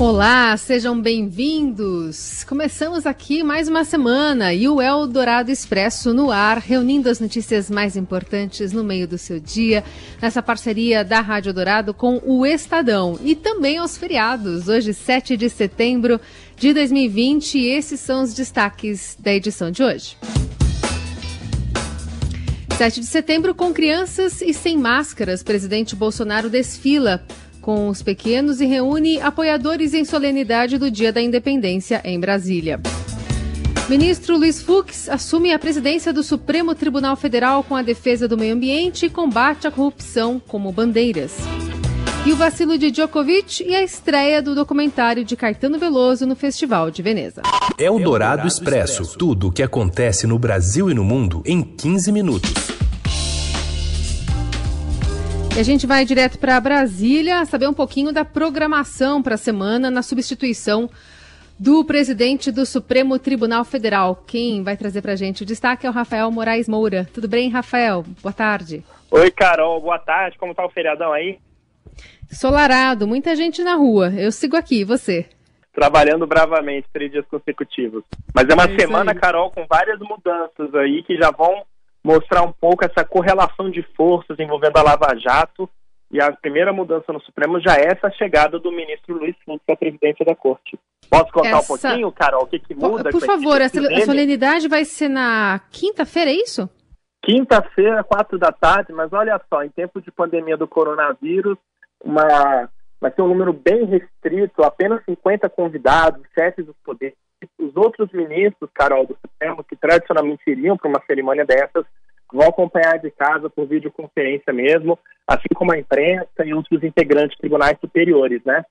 Olá, sejam bem-vindos. Começamos aqui mais uma semana e o Eldorado Expresso no ar, reunindo as notícias mais importantes no meio do seu dia, nessa parceria da Rádio Dourado com o Estadão e também aos feriados. Hoje, 7 de setembro de 2020, e esses são os destaques da edição de hoje. 7 de setembro, com crianças e sem máscaras, presidente Bolsonaro desfila com os pequenos e reúne apoiadores em solenidade do Dia da Independência em Brasília. Ministro Luiz Fux assume a presidência do Supremo Tribunal Federal com a defesa do meio ambiente e combate à corrupção como bandeiras. E o vacilo de Djokovic e a estreia do documentário de Caetano Veloso no Festival de Veneza. É o Dourado Expresso. Tudo o que acontece no Brasil e no mundo em 15 minutos. E a gente vai direto para Brasília saber um pouquinho da programação para a semana na substituição do presidente do Supremo Tribunal Federal. Quem vai trazer para a gente o destaque é o Rafael Moraes Moura. Tudo bem, Rafael? Boa tarde. Oi, Carol. Boa tarde. Como está o feriadão aí? Solarado, muita gente na rua. Eu sigo aqui, você? Trabalhando bravamente, três dias consecutivos. Mas é uma é semana, Carol, com várias mudanças aí que já vão mostrar um pouco essa correlação de forças envolvendo a Lava Jato. E a primeira mudança no Supremo já é essa chegada do ministro Luiz Fux à presidência da Corte. Posso contar essa... um pouquinho, Carol, o que, que muda? Por, por favor, a solenidade vai ser na quinta-feira, é isso? Quinta-feira, quatro da tarde, mas olha só, em tempo de pandemia do coronavírus, uma, vai ser um número bem restrito, apenas 50 convidados, chefes dos poderes os outros ministros, Carol, do Supremo, que tradicionalmente iriam para uma cerimônia dessas, vão acompanhar de casa por videoconferência mesmo, assim como a imprensa e outros integrantes de tribunais superiores, né?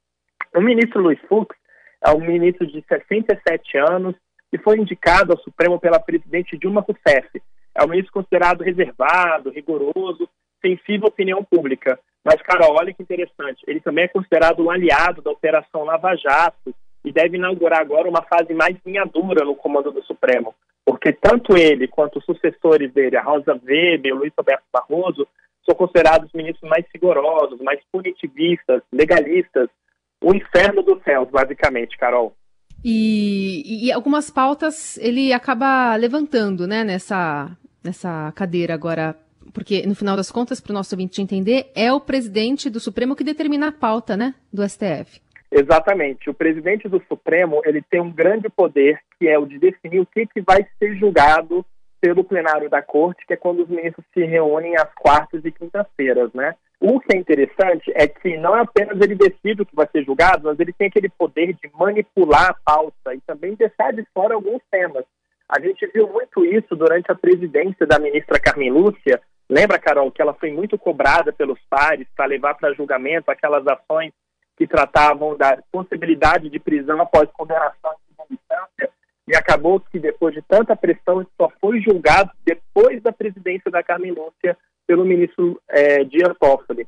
O ministro Luiz Fux é um ministro de 67 anos e foi indicado ao Supremo pela presidente Dilma Rousseff. É um ministro considerado reservado, rigoroso, sensível à opinião pública. Mas, Carol, olha que interessante, ele também é considerado um aliado da Operação Lava Jato, e deve inaugurar agora uma fase mais dura no comando do Supremo, porque tanto ele quanto os sucessores dele, a Rosa Weber, o Luiz Roberto Barroso, são considerados ministros mais rigorosos, mais punitivistas, legalistas, o inferno dos céus, basicamente, Carol. E, e, algumas pautas ele acaba levantando, né, nessa, nessa cadeira agora, porque no final das contas, para o nosso ouvinte entender, é o presidente do Supremo que determina a pauta, né, do STF. Exatamente. O presidente do Supremo ele tem um grande poder, que é o de definir o que, que vai ser julgado pelo plenário da corte, que é quando os ministros se reúnem às quartas e quintas-feiras, né? O que é interessante é que não apenas ele decide o que vai ser julgado, mas ele tem aquele poder de manipular a pauta e também deixar de fora alguns temas. A gente viu muito isso durante a presidência da ministra Carmen Lúcia. Lembra, Carol, que ela foi muito cobrada pelos pares para levar para julgamento aquelas ações que tratavam da possibilidade de prisão após condenação de instância, e acabou que, depois de tanta pressão, só foi julgado depois da presidência da Carmen Lúcia pelo ministro é, Dias Toffoli.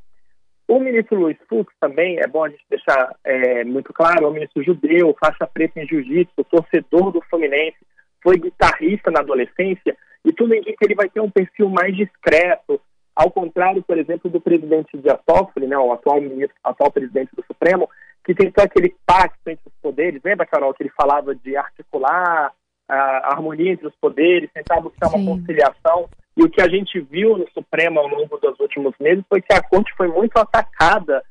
O ministro Luiz Fux também, é bom a gente deixar é, muito claro, é um ministro judeu, faixa preta em jiu-jitsu, torcedor do Fluminense, foi guitarrista na adolescência, e tudo indica que ele vai ter um perfil mais discreto, ao contrário, por exemplo, do presidente Dias Toffoli, né, o atual ministro, atual presidente do Supremo, que tentou aquele pacto entre os poderes. Lembra, Carol, que ele falava de articular a harmonia entre os poderes, tentar buscar Sim. uma conciliação. E o que a gente viu no Supremo ao longo dos últimos meses foi que a corte foi muito atacada,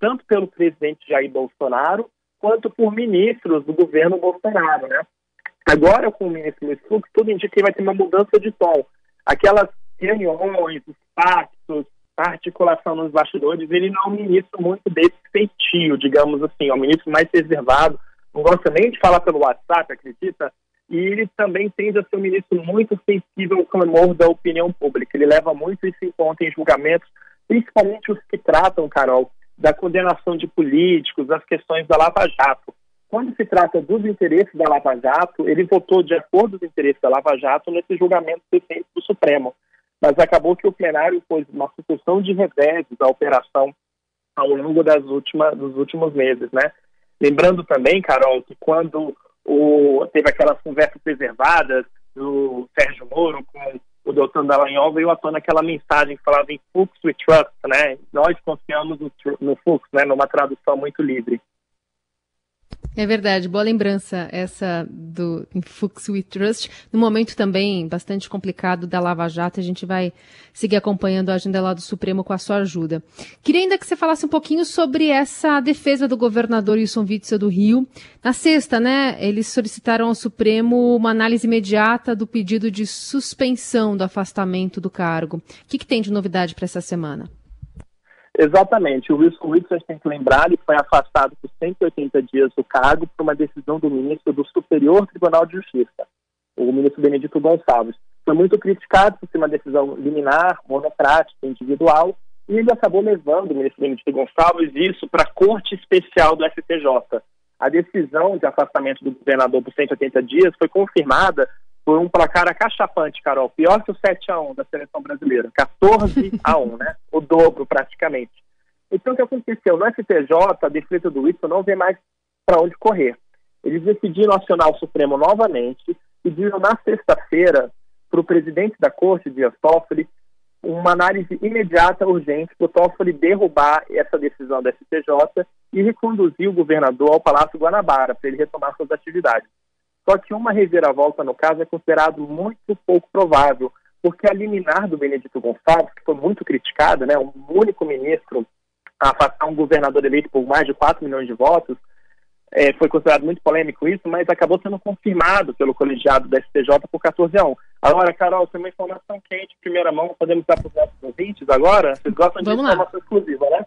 tanto pelo presidente Jair Bolsonaro, quanto por ministros do governo Bolsonaro, né? Agora, com o ministro Luiz Fux, tudo indica que vai ter uma mudança de tom. Aquelas reuniões, os pactos, articulação nos bastidores, ele não é um ministro muito desse feitio, digamos assim, é um ministro mais reservado, não gosta nem de falar pelo WhatsApp, acredita? E ele também tende a ser um ministro muito sensível ao clamor da opinião pública. Ele leva muito isso em conta em julgamentos, principalmente os que tratam, Carol, da condenação de políticos, das questões da Lava Jato. Quando se trata dos interesses da Lava Jato, ele votou de acordo com os interesses da Lava Jato nesse julgamento recente do Supremo mas acabou que o plenário pôs uma sucessão de reveses da operação ao longo das últimas, dos últimos meses, né? Lembrando também, Carol, que quando o, teve aquelas conversas preservadas do Sérgio Moro com o doutor Dallagnol, veio à tona aquela mensagem que falava em Fux we trust, né? Nós confiamos no, no Fux, né? Numa tradução muito livre. É verdade, boa lembrança essa do Fux We Trust. No momento também bastante complicado da Lava Jato, a gente vai seguir acompanhando a agenda lá do Supremo com a sua ajuda. Queria ainda que você falasse um pouquinho sobre essa defesa do governador Wilson Witzel do Rio. Na sexta, né, eles solicitaram ao Supremo uma análise imediata do pedido de suspensão do afastamento do cargo. O que, que tem de novidade para essa semana? Exatamente. O Wilson Witzel tem que lembrar, ele foi afastado por 180 dias do cargo por uma decisão do ministro do Superior Tribunal de Justiça, o ministro Benedito Gonçalves. Foi muito criticado por ser uma decisão liminar, monocrática, individual, e ele acabou levando o ministro Benedito Gonçalves isso para a Corte Especial do STJ. A decisão de afastamento do governador por 180 dias foi confirmada por um placar acachapante, Carol. Pior que o 7 a 1 da seleção brasileira. 14 a 1, né? O dobro, praticamente. Então, o que aconteceu? No STJ, a defesa do Whitson não vê mais para onde correr. Eles decidiram acionar o Supremo novamente, pediram na sexta-feira para o presidente da Corte, Dias Toffoli, uma análise imediata, urgente, para o Toffoli derrubar essa decisão da STJ e reconduzir o governador ao Palácio Guanabara, para ele retomar suas atividades. Só que uma reviravolta no caso é considerado muito pouco provável, porque a liminar do Benedito Gonçalves, que foi muito criticada, né, um único ministro a afastar um governador eleito por mais de 4 milhões de votos, é, foi considerado muito polêmico isso, mas acabou sendo confirmado pelo colegiado da STJ por 14 a 1. Agora, Carol, tem uma informação quente, primeira mão, podemos dar para os nossos ouvintes agora? Vocês gostam de informação exclusiva, né?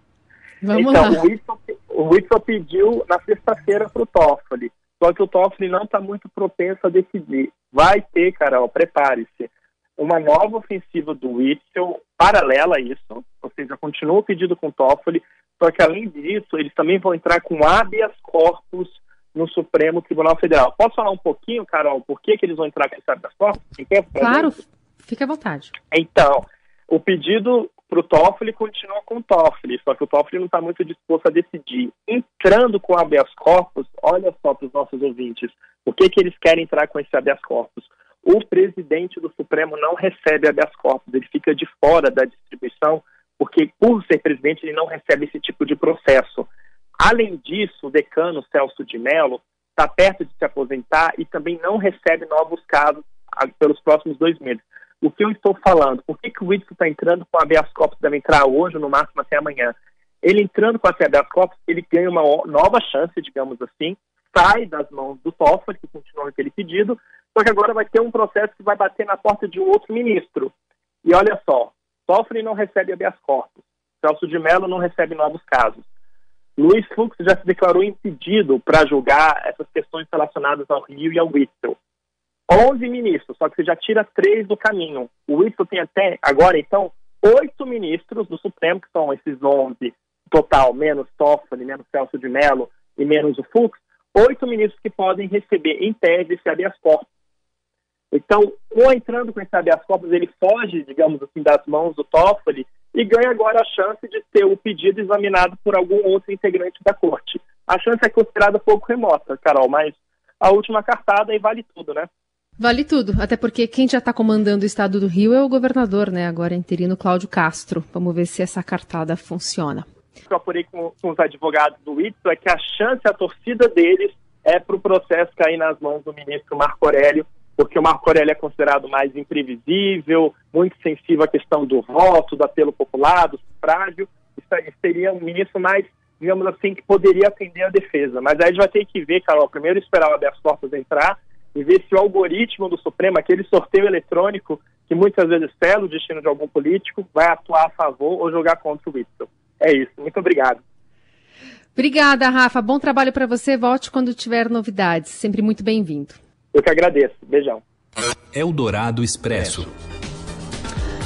Vamos então, lá. o Wilson, pediu na sexta-feira para o Toffoli só que o Toffoli não está muito propenso a decidir. Vai ter, Carol, prepare-se, uma nova ofensiva do Witzel paralela a isso, ou seja, continua o pedido com o Toffoli, só que além disso, eles também vão entrar com habeas corpus no Supremo Tribunal Federal. Posso falar um pouquinho, Carol, por que, que eles vão entrar com esse habeas corpus? Claro, fique à vontade. Então, o pedido para o Toffoli continua com o Toffoli, só que o Toffoli não está muito disposto a decidir. Entrando com habeas corpus, olha só para os nossos ouvintes, o que, que eles querem entrar com esse habeas corpus? O presidente do Supremo não recebe habeas corpus, ele fica de fora da distribuição, porque por ser presidente ele não recebe esse tipo de processo. Além disso, o decano Celso de Mello está perto de se aposentar e também não recebe novos casos ah, pelos próximos dois meses o que eu estou falando. Por que, que o Whitson está entrando com a habeas corpus, deve entrar hoje, no máximo até amanhã? Ele entrando com a habeas corpus, ele ganha uma nova chance, digamos assim, sai das mãos do Toffoli, que continua aquele pedido, só que agora vai ter um processo que vai bater na porta de um outro ministro. E olha só, Toffoli não recebe habeas corpus, Celso de Mello não recebe novos casos. Luiz Fux já se declarou impedido para julgar essas questões relacionadas ao Rio e ao Whitson. 11 ministros, só que você já tira três do caminho. O Whitson tem até agora, então, oito ministros do Supremo, que são esses 11 total, menos Toffoli, menos Celso de Mello e menos o Fux, oito ministros que podem receber, em tese, esse habeas corpus. Então, com entrando com esse habeas corpus, ele foge, digamos assim, das mãos do Toffoli e ganha agora a chance de ter o pedido examinado por algum outro integrante da corte. A chance é considerada pouco remota, Carol, mas a última cartada aí vale tudo, né? Vale tudo, até porque quem já está comandando o estado do Rio é o governador, né? Agora interino Cláudio Castro. Vamos ver se essa cartada funciona. Eu apurei com, com os advogados do ITSO é que a chance, a torcida deles é para o processo cair nas mãos do ministro Marco Aurélio, porque o Marco Aurélio é considerado mais imprevisível, muito sensível à questão do voto, do apelo popular, do sufrágio. Seria um ministro mais, digamos assim, que poderia atender a defesa. Mas aí a gente vai ter que ver, Carol, primeiro esperar o habeas corpus entrar e ver se o algoritmo do Supremo, aquele sorteio eletrônico que muitas vezes sela o destino de algum político, vai atuar a favor ou jogar contra o Whitson. É isso. Muito obrigado. Obrigada, Rafa. Bom trabalho para você. Volte quando tiver novidades. Sempre muito bem-vindo. Eu que agradeço. Beijão. Eldorado Expresso.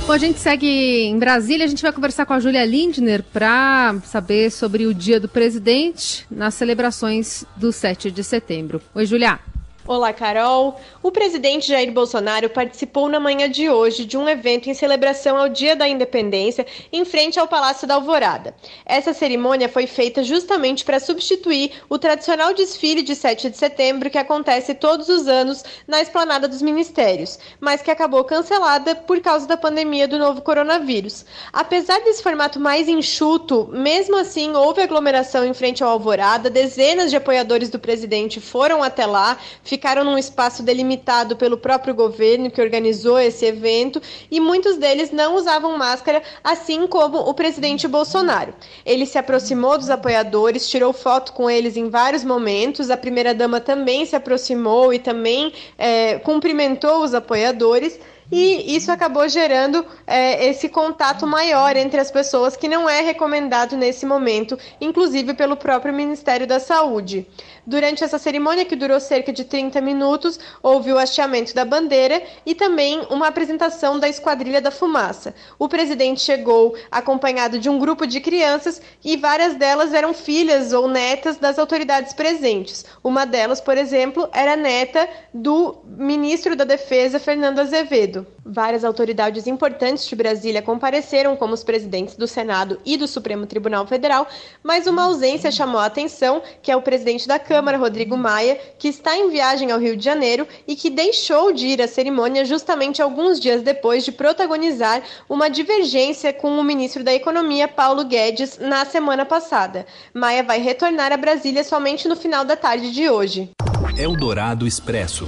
Bom, a gente segue em Brasília. A gente vai conversar com a Júlia Lindner para saber sobre o Dia do Presidente nas celebrações do 7 de setembro. Oi, Júlia. Olá, Carol. O presidente Jair Bolsonaro participou na manhã de hoje de um evento em celebração ao Dia da Independência em frente ao Palácio da Alvorada. Essa cerimônia foi feita justamente para substituir o tradicional desfile de 7 de setembro que acontece todos os anos na esplanada dos ministérios, mas que acabou cancelada por causa da pandemia do novo coronavírus. Apesar desse formato mais enxuto, mesmo assim houve aglomeração em frente ao Alvorada, dezenas de apoiadores do presidente foram até lá, ficaram num espaço delimitado pelo próprio governo que organizou esse evento e muitos deles não usavam máscara, assim como o presidente Bolsonaro. Ele se aproximou dos apoiadores, tirou foto com eles em vários momentos. A primeira-dama também se aproximou e também é, cumprimentou os apoiadores e isso acabou gerando é, esse contato maior entre as pessoas que não é recomendado nesse momento, inclusive pelo próprio Ministério da Saúde. Durante essa cerimônia, que durou cerca de 30 minutos, houve o hasteamento da bandeira e também uma apresentação da Esquadrilha da Fumaça. O presidente chegou acompanhado de um grupo de crianças e várias delas eram filhas ou netas das autoridades presentes. Uma delas, por exemplo, era neta do ministro da Defesa, Fernando Azevedo. Várias autoridades importantes de Brasília compareceram, como os presidentes do Senado e do Supremo Tribunal Federal, mas uma ausência chamou a atenção, que é o presidente da Câmara, Rodrigo Maia, que está em viagem ao Rio de Janeiro e que deixou de ir à cerimônia justamente alguns dias depois de protagonizar uma divergência com o ministro da Economia, Paulo Guedes, na semana passada. Maia vai retornar a Brasília somente no final da tarde de hoje. Eldorado Expresso.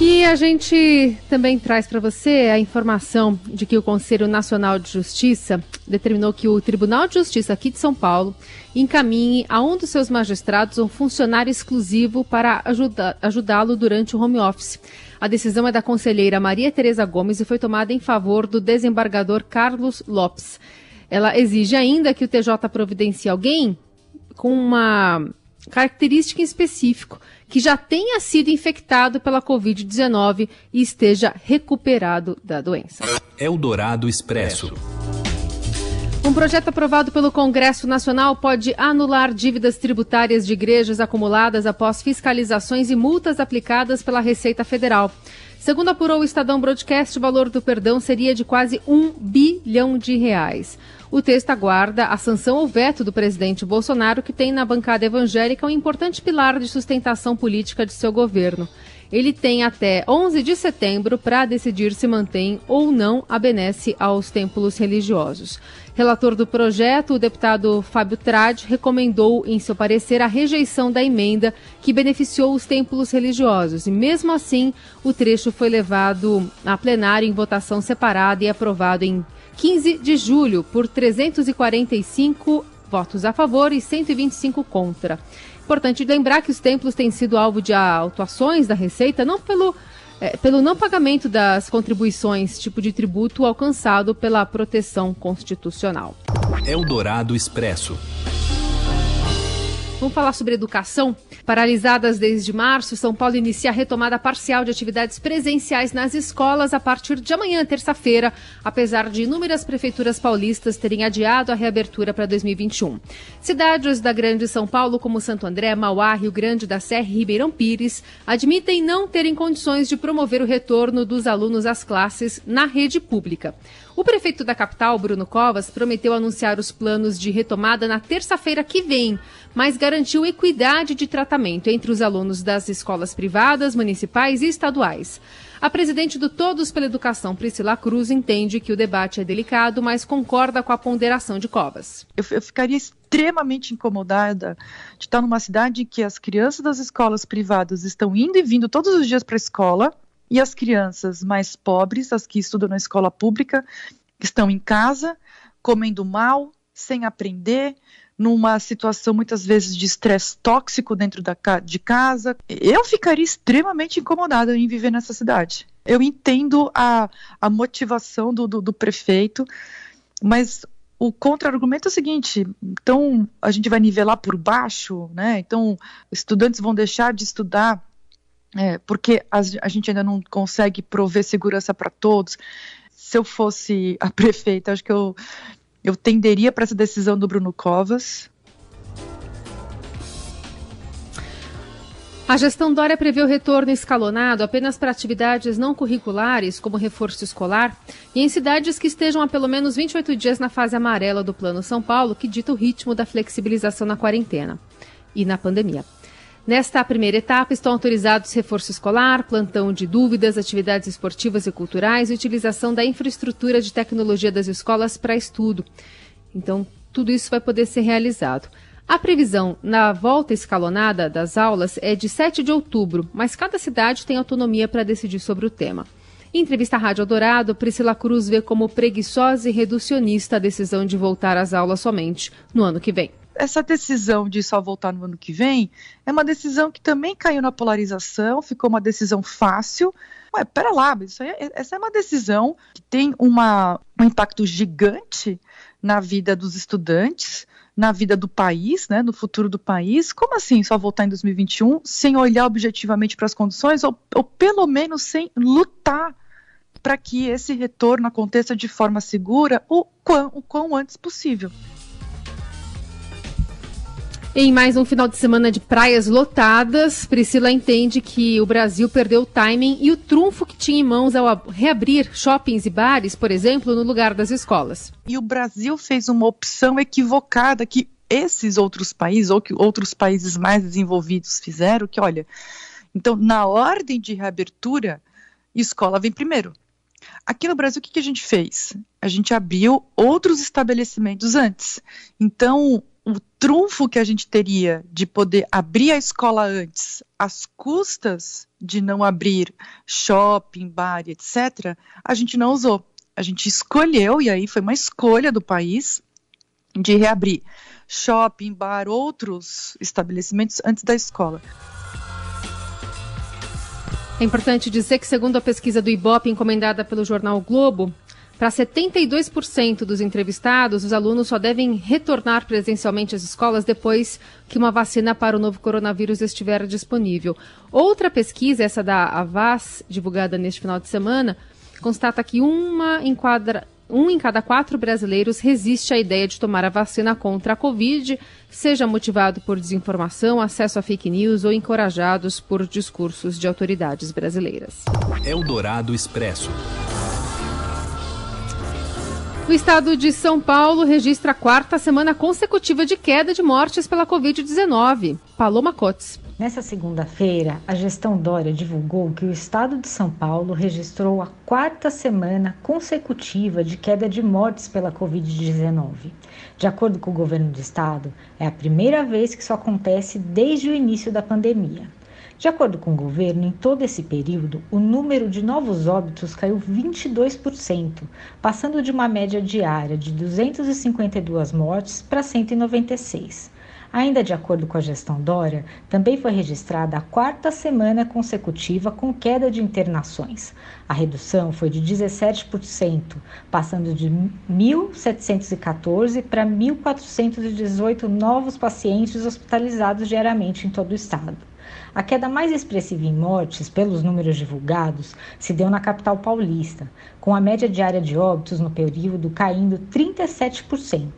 E a gente também traz para você a informação de que o Conselho Nacional de Justiça determinou que o Tribunal de Justiça aqui de São Paulo encaminhe a um dos seus magistrados um funcionário exclusivo para ajudá-lo durante o home office. A decisão é da conselheira Maria Tereza Gomes e foi tomada em favor do desembargador Carlos Lopes. Ela exige ainda que o TJ providencie alguém com uma característica em específico que já tenha sido infectado pela Covid-19 e esteja recuperado da doença. Eldorado Expresso. Um projeto aprovado pelo Congresso Nacional pode anular dívidas tributárias de igrejas acumuladas após fiscalizações e multas aplicadas pela Receita Federal. Segundo apurou o Estadão Broadcast, o valor do perdão seria de quase um bilhão de reais. O texto aguarda a sanção ou veto do presidente Bolsonaro, que tem na bancada evangélica um importante pilar de sustentação política de seu governo. Ele tem até 11 de setembro para decidir se mantém ou não a benesse aos templos religiosos. Relator do projeto, o deputado Fábio Trade recomendou em seu parecer a rejeição da emenda que beneficiou os templos religiosos. E mesmo assim, o trecho foi levado a plenário em votação separada e aprovado em 15 de julho, por 345 votos a favor e 125 contra. Importante lembrar que os templos têm sido alvo de autuações da Receita, não pelo, é, pelo não pagamento das contribuições, tipo de tributo alcançado pela proteção constitucional. Eldorado Expresso. Vamos falar sobre educação? Paralisadas desde março, São Paulo inicia a retomada parcial de atividades presenciais nas escolas a partir de amanhã, terça-feira, apesar de inúmeras prefeituras paulistas terem adiado a reabertura para 2021. Cidades da Grande São Paulo, como Santo André, Mauá, Rio Grande da Serra e Ribeirão Pires, admitem não terem condições de promover o retorno dos alunos às classes na rede pública. O prefeito da capital, Bruno Covas, prometeu anunciar os planos de retomada na terça-feira que vem, mas garantiu equidade de tratamento entre os alunos das escolas privadas, municipais e estaduais. A presidente do Todos pela Educação, Priscila Cruz, entende que o debate é delicado, mas concorda com a ponderação de Covas. Eu, eu ficaria extremamente incomodada de estar numa cidade em que as crianças das escolas privadas estão indo e vindo todos os dias para a escola e as crianças mais pobres, as que estudam na escola pública, estão em casa, comendo mal, sem aprender, numa situação muitas vezes de estresse tóxico dentro da, de casa. Eu ficaria extremamente incomodada em viver nessa cidade. Eu entendo a, a motivação do, do, do prefeito, mas o contra-argumento é o seguinte: então a gente vai nivelar por baixo, né? Então estudantes vão deixar de estudar é, porque a, a, gente ainda não consegue prover segurança para todos. Se eu fosse a prefeita, acho que eu, eu tenderia para essa decisão do Bruno Covas. A gestão Dória prevê o retorno escalonado apenas para atividades não curriculares, como reforço escolar, e em cidades que estejam há pelo menos 28 dias na fase amarela do Plano São Paulo, que dita o ritmo da flexibilização na quarentena e na pandemia. Nesta primeira etapa estão autorizados reforço escolar, plantão de dúvidas, atividades esportivas e culturais e utilização da infraestrutura de tecnologia das escolas para estudo. Então, tudo isso vai poder ser realizado. A previsão na volta escalonada das aulas é de 7 de outubro, mas cada cidade tem autonomia para decidir sobre o tema. Em entrevista à Rádio Eldorado, Priscila Cruz vê como preguiçosa e reducionista a decisão de voltar às aulas somente no ano que vem. Essa decisão de só voltar no ano que vem é uma decisão que também caiu na polarização, ficou uma decisão fácil. Ué, pera lá, isso é, essa é uma decisão que tem uma, um impacto gigante na vida dos estudantes, na vida do país, né, no futuro do país. Como assim só voltar em 2021 sem olhar objetivamente para as condições ou, ou pelo menos sem lutar para que esse retorno aconteça de forma segura o quão, o quão antes possível? Em mais um final de semana de praias lotadas, Priscila entende que o Brasil perdeu o timing e o trunfo que tinha em mãos ao reabrir shoppings e bares, por exemplo, no lugar das escolas. E o Brasil fez uma opção equivocada que esses outros países, ou que outros países mais desenvolvidos fizeram, que olha, então na ordem de reabertura, escola vem primeiro. Aqui no Brasil, o que, que a gente fez? A gente abriu outros estabelecimentos antes. Então, trunfo que a gente teria de poder abrir a escola antes, às custas de não abrir shopping, bar, etc., a gente não usou. A gente escolheu, e aí foi uma escolha do país, de reabrir shopping, bar, outros estabelecimentos antes da escola. É importante dizer que, segundo a pesquisa do IBOP encomendada pelo jornal Globo, para 72% dos entrevistados, os alunos só devem retornar presencialmente às escolas depois que uma vacina para o novo coronavírus estiver disponível. Outra pesquisa, essa da Avas, divulgada neste final de semana, constata que uma em um em cada quatro brasileiros resiste à ideia de tomar a vacina contra a Covid, seja motivado por desinformação, acesso a fake news ou encorajados por discursos de autoridades brasileiras. Eldorado Expresso. O estado de São Paulo registra a quarta semana consecutiva de queda de mortes pela Covid-19. Paloma Cotes. Nessa segunda-feira, a gestão Dória divulgou que o estado de São Paulo registrou a quarta semana consecutiva de queda de mortes pela Covid-19. De acordo com o governo do estado, é a primeira vez que isso acontece desde o início da pandemia. De acordo com o governo, em todo esse período, o número de novos óbitos caiu 22%, passando de uma média diária de 252 mortes para 196. Ainda de acordo com a gestão Dória, também foi registrada a quarta semana consecutiva com queda de internações. A redução foi de 17%, passando de 1.714 para 1.418 novos pacientes hospitalizados diariamente em todo o estado. A queda mais expressiva em mortes, pelos números divulgados, se deu na capital paulista, com a média diária de óbitos no período caindo 37%,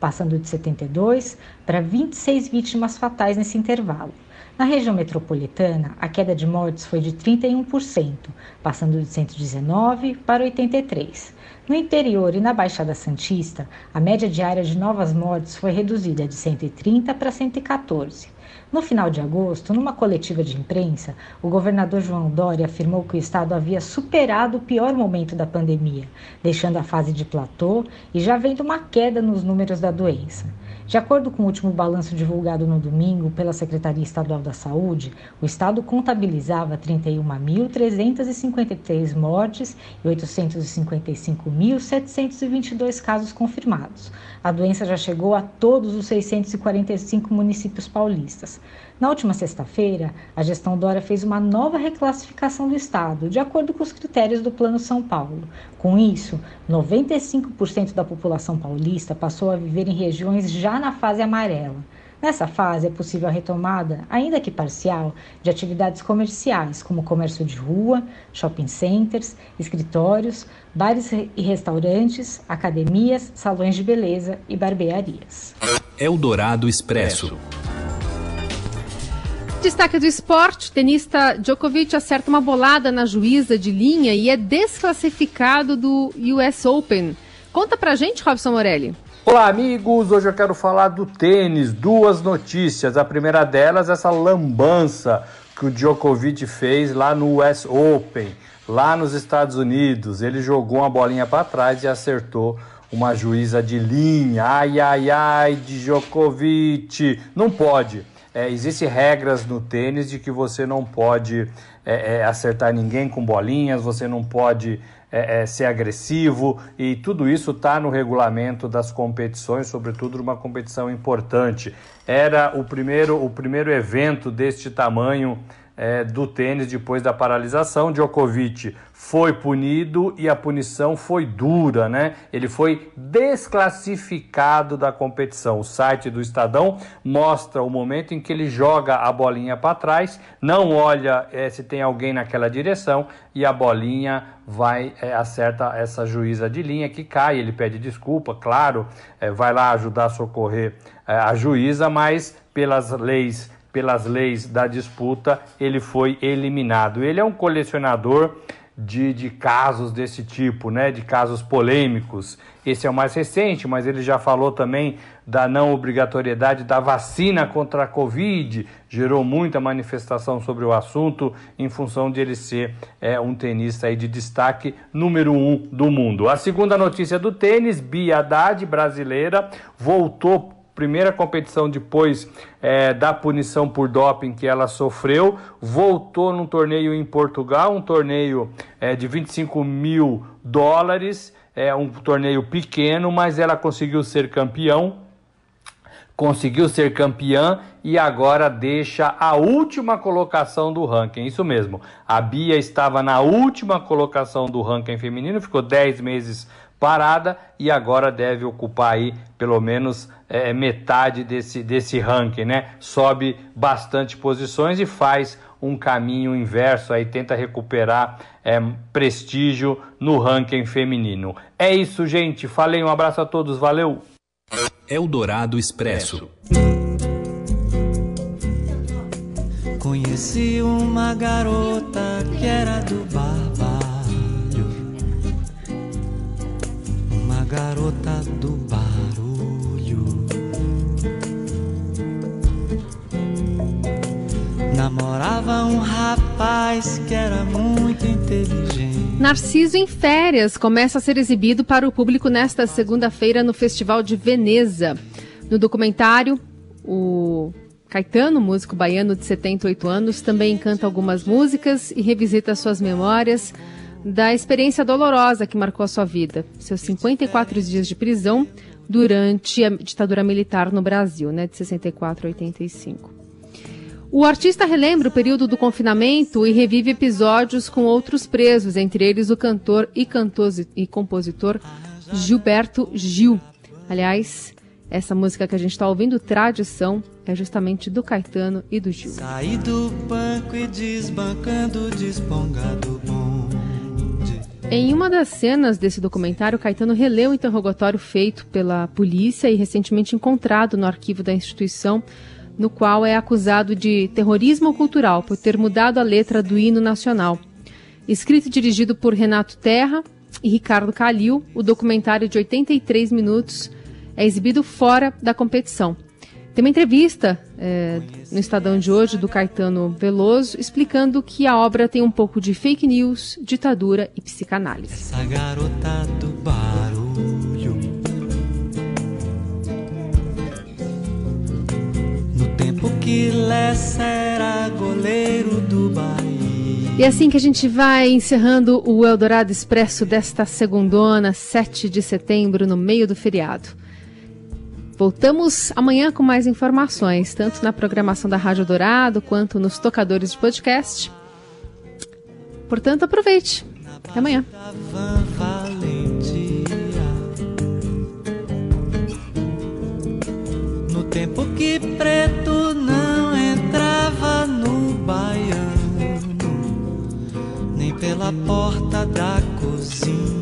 passando de 72 para 26 vítimas fatais nesse intervalo. Na região metropolitana, a queda de mortes foi de 31%, passando de 119 para 83. No interior e na Baixada Santista, a média diária de novas mortes foi reduzida de 130 para 114. No final de agosto, numa coletiva de imprensa, o governador João Dória afirmou que o estado havia superado o pior momento da pandemia, deixando a fase de platô e já vendo uma queda nos números da doença. De acordo com o último balanço divulgado no domingo pela Secretaria Estadual da Saúde, o estado contabilizava 31.353 mortes e 855.722 casos confirmados. A doença já chegou a todos os 645 municípios paulistas. Na última sexta-feira, a gestão Dória fez uma nova reclassificação do estado, de acordo com os critérios do Plano São Paulo. Com isso, 95% da população paulista passou a viver em regiões já na fase amarela. Nessa fase é possível a retomada, ainda que parcial, de atividades comerciais, como comércio de rua, shopping centers, escritórios, bares e restaurantes, academias, salões de beleza e barbearias. Eldorado Expresso. Destaque do esporte, tenista Djokovic acerta uma bolada na juíza de linha e é desclassificado do US Open. Conta pra gente, Robson Morelli. Olá, amigos! Hoje eu quero falar do tênis. Duas notícias. A primeira delas, essa lambança que o Djokovic fez lá no US Open, lá nos Estados Unidos. Ele jogou uma bolinha para trás e acertou uma juíza de linha. Ai, ai, ai, Djokovic. Não pode. É, Existem regras no tênis de que você não pode é, é, acertar ninguém com bolinhas, você não pode é, é, ser agressivo e tudo isso está no regulamento das competições, sobretudo numa competição importante. Era o primeiro, o primeiro evento deste tamanho é, do tênis depois da paralisação. Djokovic foi punido e a punição foi dura, né? Ele foi desclassificado da competição. O site do Estadão mostra o momento em que ele joga a bolinha para trás, não olha é, se tem alguém naquela direção e a bolinha vai é, acerta essa juíza de linha que cai. Ele pede desculpa, claro, é, vai lá ajudar a socorrer é, a juíza, mas pelas leis pelas leis da disputa, ele foi eliminado. Ele é um colecionador de, de casos desse tipo, né, de casos polêmicos. Esse é o mais recente, mas ele já falou também da não obrigatoriedade da vacina contra a Covid. Gerou muita manifestação sobre o assunto em função de ele ser é, um tenista aí de destaque número um do mundo. A segunda notícia do tênis, Bia Haddad, brasileira, voltou primeira competição depois é, da punição por doping que ela sofreu, voltou num torneio em Portugal, um torneio é, de 25 mil dólares, é um torneio pequeno, mas ela conseguiu ser campeão, conseguiu ser campeã e agora deixa a última colocação do ranking. Isso mesmo, a Bia estava na última colocação do ranking feminino, ficou 10 meses parada e agora deve ocupar aí pelo menos é, metade desse, desse ranking, né? Sobe bastante posições e faz um caminho inverso aí, tenta recuperar é, prestígio no ranking feminino. É isso, gente. Falei, um abraço a todos, valeu! Eldorado Expresso. Conheci uma garota que era do bar garota do barulho. Namorava um rapaz que era muito inteligente. Narciso em Férias começa a ser exibido para o público nesta segunda-feira no Festival de Veneza. No documentário, o Caetano, músico baiano de 78 anos, também canta algumas músicas e revisita suas memórias da experiência dolorosa que marcou a sua vida, seus 54 dias de prisão durante a ditadura militar no Brasil, né, de 64 a 85. O artista relembra o período do confinamento e revive episódios com outros presos, entre eles o cantor e, e compositor Gilberto Gil. Aliás, essa música que a gente está ouvindo, Tradição, é justamente do Caetano e do Gil. Saí do banco e desbancando despongado bom. Em uma das cenas desse documentário, Caetano releu o interrogatório feito pela polícia e recentemente encontrado no arquivo da instituição, no qual é acusado de terrorismo cultural por ter mudado a letra do hino nacional. Escrito e dirigido por Renato Terra e Ricardo Calil, o documentário de 83 minutos é exibido fora da competição. Tem uma entrevista é, no Estadão de hoje do Caetano Veloso explicando que a obra tem um pouco de fake news, ditadura e psicanálise. Essa garota do barulho. No tempo que Lessa era goleiro do Bahia. E é assim que a gente vai encerrando o Eldorado Expresso desta segundona, 7 de setembro, no meio do feriado. Voltamos amanhã com mais informações, tanto na programação da Rádio Dourado quanto nos tocadores de podcast. Portanto, aproveite. Até amanhã. No tempo que preto não entrava no baiano, nem pela porta da cozinha.